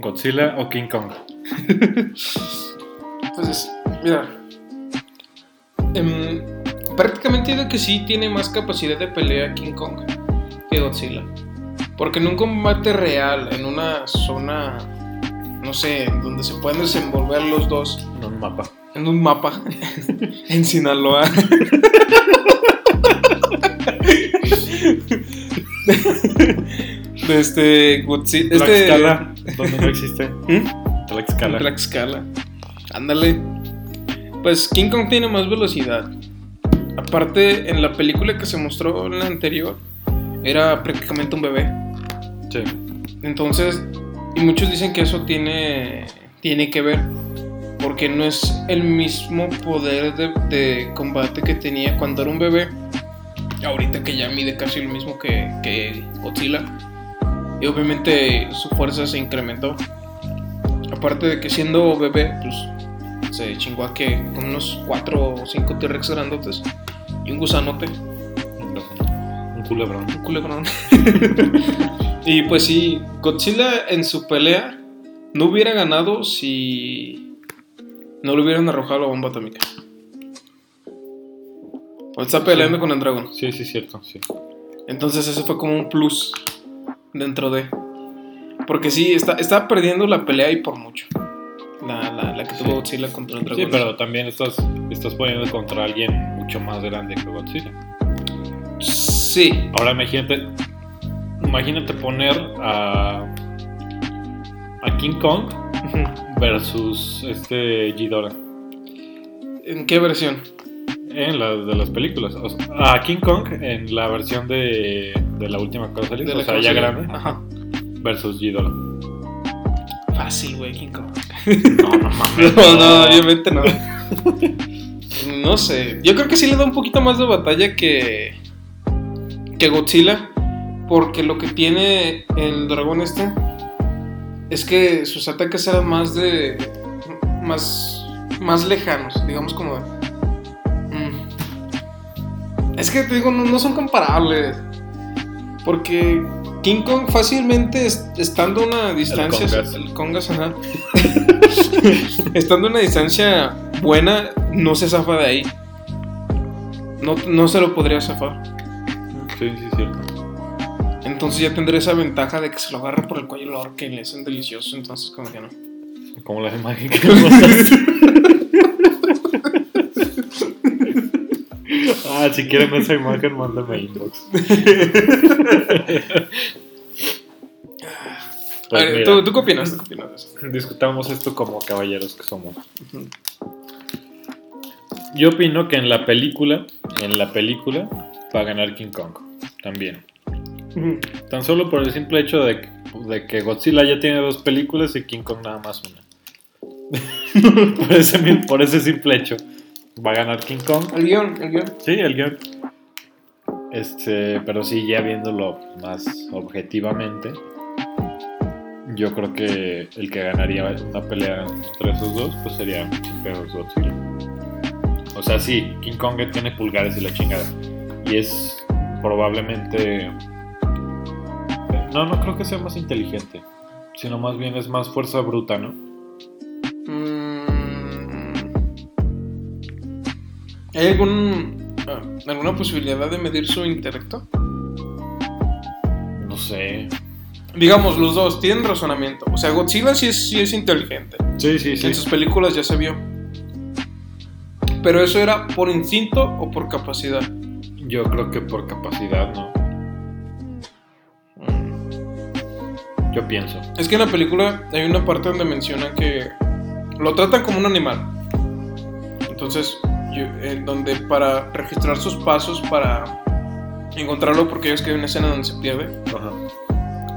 ¿Godzilla o King Kong? Pues, mira. em, prácticamente digo que sí tiene más capacidad de pelea King Kong que Godzilla. Porque en un combate real, en una zona, no sé, donde se pueden desenvolver los dos, En un mapa. en un mapa, en Sinaloa. de este Godzilla. Este, Tlaxcala, donde no existe. ¿Mm? Tlaxcala. Tlaxcala. Ándale. Pues King Kong tiene más velocidad. Aparte, en la película que se mostró en la anterior, era prácticamente un bebé. Sí. Entonces, y muchos dicen que eso tiene, tiene que ver. Porque no es el mismo poder de, de combate que tenía cuando era un bebé. Ahorita que ya mide casi lo mismo que, que Godzilla. Y obviamente su fuerza se incrementó. Aparte de que siendo bebé, pues se chingó a que con unos 4 o 5 T-Rex grandotes y un gusanote, Un culebrón. un culebrón. y pues sí, Godzilla en su pelea no hubiera ganado si no le hubieran arrojado la bomba atómica. Pues está peleando Sí. con el dragón. Sí, sí, cierto. Sí. Entonces eso fue como un plus dentro de... Porque sí, está, está perdiendo la pelea y por mucho. La, la, la que tuvo Sí. Godzilla contra el dragón. Sí, pero también estás, estás poniendo contra alguien mucho más grande que Godzilla. Sí. Ahora imagínate, imagínate poner a, a King Kong versus este Ghidorah ¿En qué versión? En la de las películas. O sea, a King Kong en la versión de, de la última cosa De o la sea, que ya grande, Ajá. versus Ghidorah. Fácil, güey, King Kong. No, no mames. No, no, obviamente no. No sé. Yo creo que sí le da un poquito más de batalla que. que Godzilla. Porque lo que tiene el dragón este. Es que sus ataques eran más de. más. más lejanos. Digamos como. Es que te digo, no, no son comparables. Porque King Kong fácilmente es- estando a una distancia. El Congas, ajá. estando a una distancia buena, no se zafa de ahí. No, no se lo podría zafar. Sí, sí, cierto. Entonces ya tendría esa ventaja de que se lo agarre por el cuello y lo ahorque y le hacen delicioso. Entonces, como que no. Como la imagen que Ah, si quieren esa imagen, mándame inbox. a Pues ver, ¿tú, ¿tú qué opinas? ¿Tú qué opinas de eso? discutamos esto como caballeros que somos. Yo opino que en la película, en la película, va a ganar King Kong. También. Tan solo por el simple hecho de, de que Godzilla ya tiene dos películas y King Kong nada más una. por, ese, mi- por ese simple hecho. Va a ganar King Kong. El guion, el guion. Sí, el guion. Este, pero sí, ya viéndolo más objetivamente, yo creo que el que ganaría una pelea entre esos dos, pues sería versus Godzilla. O sea, sí, King Kong tiene pulgares y la chingada. Y es probablemente... No, no creo que sea más inteligente, sino más bien es más fuerza bruta, ¿no? ¿Hay algún, ah, alguna posibilidad de medir su intelecto? No sé. Digamos, los dos tienen razonamiento. O sea, Godzilla sí es, sí es inteligente. Sí, sí, En sus películas ya se vio. Pero eso era por instinto o por capacidad. Yo creo que por capacidad, ¿no? Mm. Yo pienso. Es que en la película hay una parte donde mencionan que lo tratan como un animal. Entonces, en donde para registrar sus pasos, para encontrarlo, porque es que hay una escena donde se pierde. Ajá.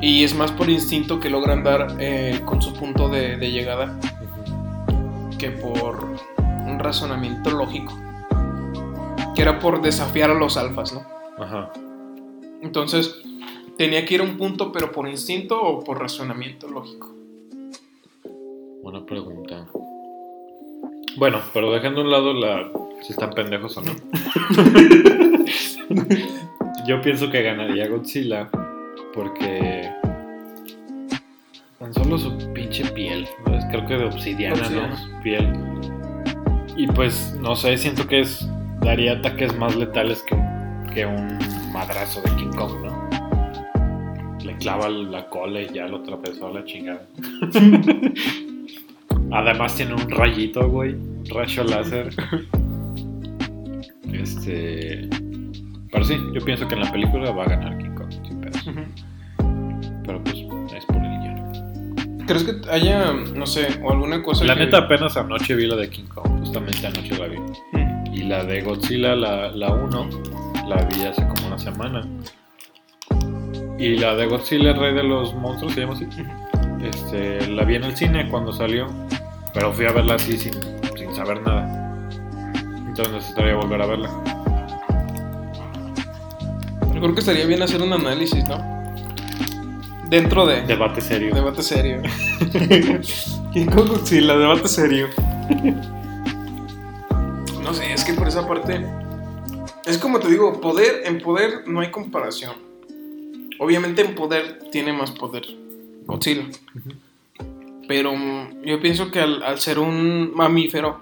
Y es más por instinto que logran dar eh, con su punto de, de llegada que por un razonamiento lógico. Que era por desafiar a los alfas, ¿no? Ajá. Entonces, tenía que ir a un punto, pero por instinto o por razonamiento lógico. Buena pregunta. Bueno, pero dejando a un lado la si están pendejos o no. Yo pienso que ganaría Godzilla porque tan solo su pinche piel. Creo que de obsidiana, Obsidiana. ¿no? Piel. Y pues, no sé, siento que es daría ataques más letales que un, que un madrazo de King Kong, ¿no? Le clava la cola y ya lo atravesó a la chingada. Además tiene un rayito, güey. Rayo láser. Este... Pero sí, yo pienso que en la película va a ganar King Kong, sin pedos. Pero pues es por el guion. ¿Crees que haya, no sé, o alguna cosa La que- neta apenas anoche vi la de King Kong, justamente anoche la vi. Mm. Y la de Godzilla, la, la 1, la vi hace como una semana. Y la de Godzilla, el rey de los monstruos, se llama así. Este, la vi en el cine cuando salió, pero fui a verla así sin, sin saber nada. Entonces necesitaría volver a verla. Creo que estaría bien hacer un análisis, ¿no? Dentro de... Debate serio. Debate serio. King Kong Godzilla, debate serio. No sé, es que por esa parte. Es como te digo, poder, en poder no hay comparación. Obviamente en poder tiene más poder Godzilla. Pero yo pienso que al, al ser un mamífero,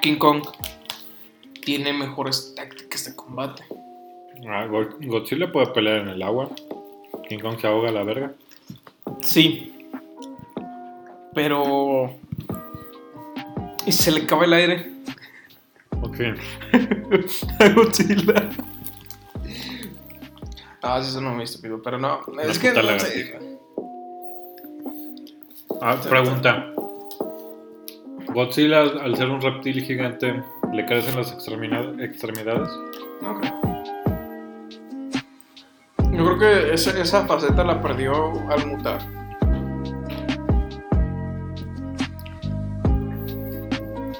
King Kong tiene mejores tácticas de combate. Ah, Go- Godzilla puede pelear en el agua. King Kong se ahoga a la verga. Sí. Pero. Y se le acaba el aire Ok. a Godzilla. Ah, sí, eso no me estúpido, pero no. Es que no sé. Ah, pregunta. Godzilla, al ser un reptil gigante, ¿le crecen las extremidades? No creo. Yo creo que esa, esa faceta la perdió al mutar.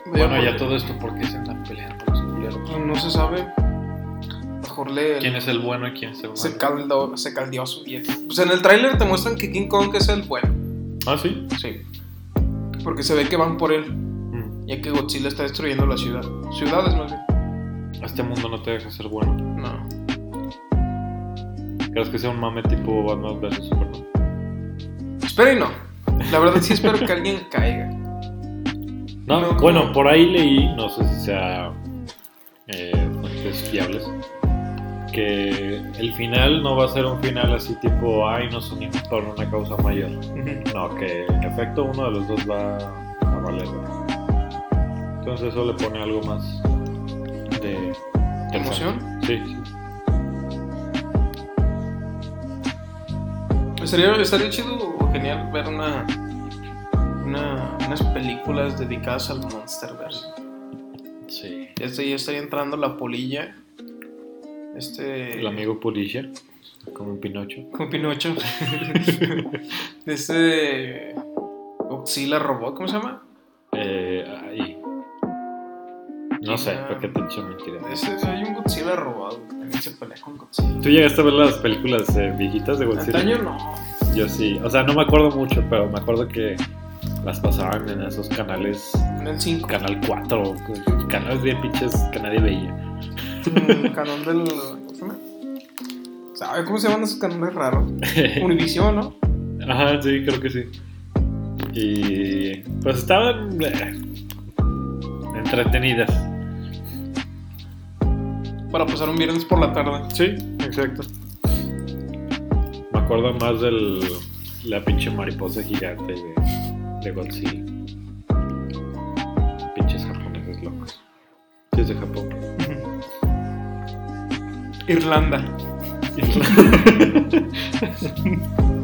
Bueno, ya todo esto, ¿por qué se andan peleando los culeros? Pues no se sabe. Mejor le. ¿Quién es el bueno y quién es el malo? Se caldeó, se caldeó a su vieja. Pues en el tráiler te muestran que King Kong es el bueno. Ah, sí. Sí. Porque se ve que van por él. Ya que Godzilla está destruyendo la ciudad. Ciudades más bien. Este mundo no te deja ser bueno. No. ¿Crees que sea un mame tipo Batman vs Superman? Espero y no. La verdad sí espero que alguien caiga. No, No, bueno, como- por ahí leí, no sé si sea eh, fuentes fiables, que el final no va a ser un final así tipo, ay, nos unimos por una causa mayor. No, que en efecto uno de los dos va a valer. Entonces eso le pone algo más de... ¿Emoción? Sí. Estaría, estaría chido o genial ver una, una- unas películas dedicadas al Monsterverse. sí. Ya, está- ya estaría entrando la polilla. Este. El amigo Pulisha, como un Pinocho. Con Pinocho. este. Godzilla Robot, ¿cómo se llama? Eh. No sé. ¿para qué te he hecho mentira? Ese, hay un Godzilla que también se pelea con Godzilla. ¿Tú llegaste a ver las películas eh, viejitas de Godzilla? Antaño no. Yo sí, o sea, no me acuerdo mucho, pero me acuerdo que las pasaban en esos canales, En el 5. Canal 4, canales bien pinches que nadie veía. canal del. ¿Cómo se llama? ¿Sabe cómo se llaman esos canales raros? Univision, ¿no? Ajá, sí, creo que sí. Y pues estaban eh, entretenidas. Para pasar un viernes por la tarde. Sí, exacto. Me acuerdo más del la pinche mariposa gigante de, de Godzilla. Pinches japoneses locos. Sí, es de Japón. Irlanda.